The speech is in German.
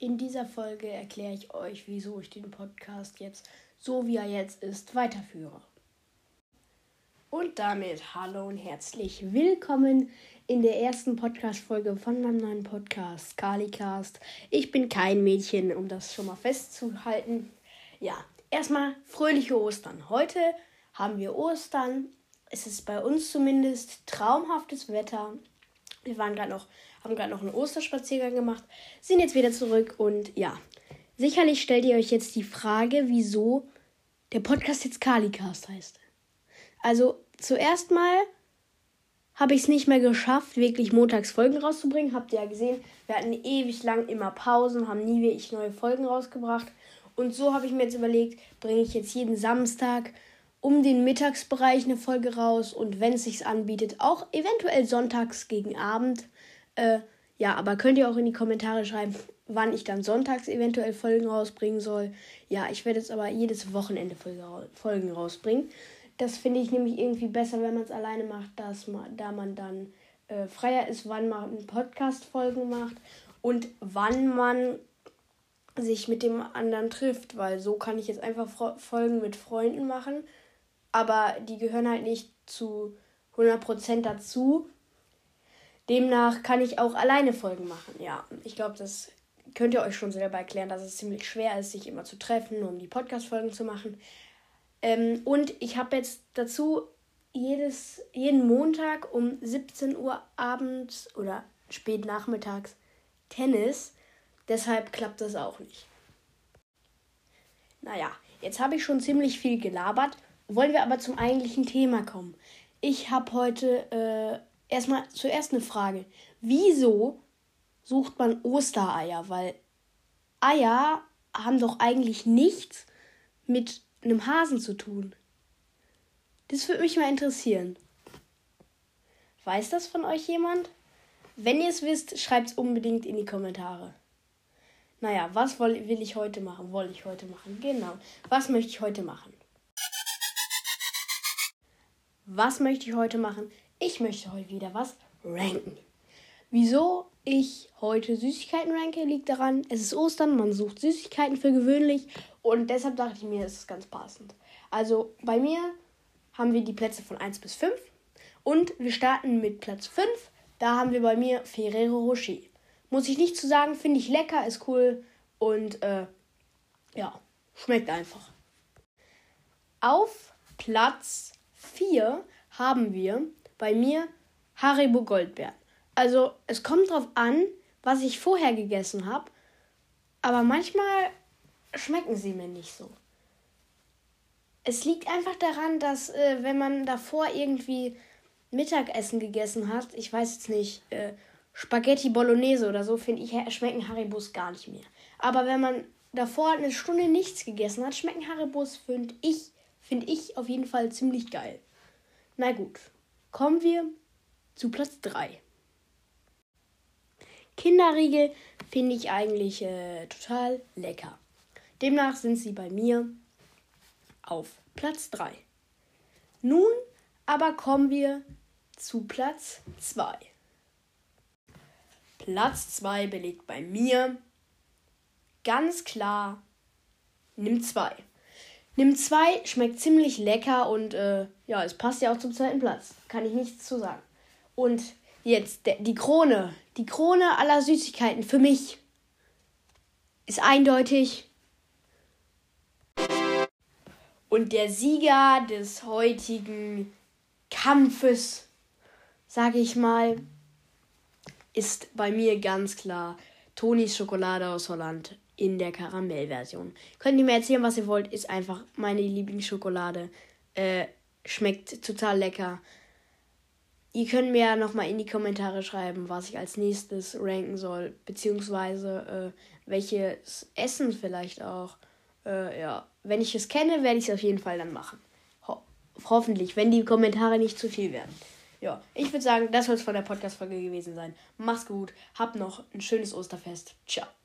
In dieser Folge erkläre ich euch, wieso ich den Podcast jetzt, so wie er jetzt ist, weiterführe. Und damit hallo und herzlich willkommen in der ersten Podcast-Folge von meinem neuen Podcast, Kalicast. Ich bin kein Mädchen, um das schon mal festzuhalten. Ja, erstmal fröhliche Ostern. Heute haben wir Ostern. Es ist bei uns zumindest traumhaftes Wetter. Wir waren gerade noch, haben gerade noch einen Osterspaziergang gemacht, sind jetzt wieder zurück und ja, sicherlich stellt ihr euch jetzt die Frage, wieso der Podcast jetzt Kalicast heißt. Also zuerst mal habe ich es nicht mehr geschafft, wirklich montags Folgen rauszubringen. Habt ihr ja gesehen, wir hatten ewig lang immer Pausen, haben nie wirklich neue Folgen rausgebracht. Und so habe ich mir jetzt überlegt, bringe ich jetzt jeden Samstag um den Mittagsbereich eine Folge raus und wenn es sich anbietet, auch eventuell sonntags gegen Abend. Äh, ja, aber könnt ihr auch in die Kommentare schreiben, wann ich dann sonntags eventuell Folgen rausbringen soll. Ja, ich werde jetzt aber jedes Wochenende Folgen rausbringen. Das finde ich nämlich irgendwie besser, wenn man es alleine macht, dass man, da man dann äh, freier ist, wann man Podcast-Folgen macht und wann man sich mit dem anderen trifft, weil so kann ich jetzt einfach Folgen mit Freunden machen, aber die gehören halt nicht zu 100% dazu. Demnach kann ich auch alleine Folgen machen. Ja, ich glaube, das könnt ihr euch schon selber erklären, dass es ziemlich schwer ist, sich immer zu treffen, um die Podcast-Folgen zu machen. Ähm, und ich habe jetzt dazu jedes, jeden Montag um 17 Uhr abends oder spät nachmittags Tennis. Deshalb klappt das auch nicht. Naja, jetzt habe ich schon ziemlich viel gelabert. Wollen wir aber zum eigentlichen Thema kommen. Ich habe heute äh, erstmal zuerst eine Frage. Wieso sucht man Ostereier? Weil Eier haben doch eigentlich nichts mit einem Hasen zu tun? Das würde mich mal interessieren. Weiß das von euch jemand? Wenn ihr es wisst, schreibt es unbedingt in die Kommentare. Naja, was will, ich heute machen? Wollte ich heute machen? Genau. Was möchte ich heute machen? Was möchte ich heute machen? Ich möchte heute wieder was ranken. Wieso ich heute Süßigkeiten ranke, liegt daran, es ist Ostern, man sucht Süßigkeiten für gewöhnlich und deshalb dachte ich mir, es ist ganz passend. Also bei mir haben wir die Plätze von 1 bis 5 und wir starten mit Platz 5. Da haben wir bei mir Ferrero Rocher. Muss ich nicht zu sagen, finde ich lecker, ist cool und äh, ja, schmeckt einfach. Auf Platz 4 haben wir bei mir Haribo Goldbeeren. Also es kommt drauf an, was ich vorher gegessen habe, aber manchmal schmecken sie mir nicht so. Es liegt einfach daran, dass äh, wenn man davor irgendwie Mittagessen gegessen hat, ich weiß jetzt nicht, äh, Spaghetti Bolognese oder so, finde ich, schmecken Haribos gar nicht mehr. Aber wenn man davor eine Stunde nichts gegessen hat, schmecken Haribos, finde ich, finde ich auf jeden Fall ziemlich geil. Na gut, kommen wir zu Platz 3. Kinderriegel finde ich eigentlich äh, total lecker. Demnach sind sie bei mir auf Platz 3. Nun aber kommen wir zu Platz 2. Platz 2 belegt bei mir ganz klar Nimm 2. Nimm 2 schmeckt ziemlich lecker und äh, ja, es passt ja auch zum zweiten Platz. Kann ich nichts zu sagen. Und jetzt die Krone. Die Krone aller Süßigkeiten für mich ist eindeutig. Und der Sieger des heutigen Kampfes, sage ich mal, ist bei mir ganz klar Tonis Schokolade aus Holland in der Karamellversion. Könnt ihr mir erzählen, was ihr wollt, ist einfach meine Lieblingsschokolade. Äh, schmeckt total lecker. Ihr könnt mir ja nochmal in die Kommentare schreiben, was ich als nächstes ranken soll, beziehungsweise äh, welches Essen vielleicht auch. Äh, ja, wenn ich es kenne, werde ich es auf jeden Fall dann machen. Ho hoffentlich, wenn die Kommentare nicht zu viel werden. Ja, ich würde sagen, das soll es von der Podcast-Folge gewesen sein. Mach's gut, habt noch ein schönes Osterfest. Ciao.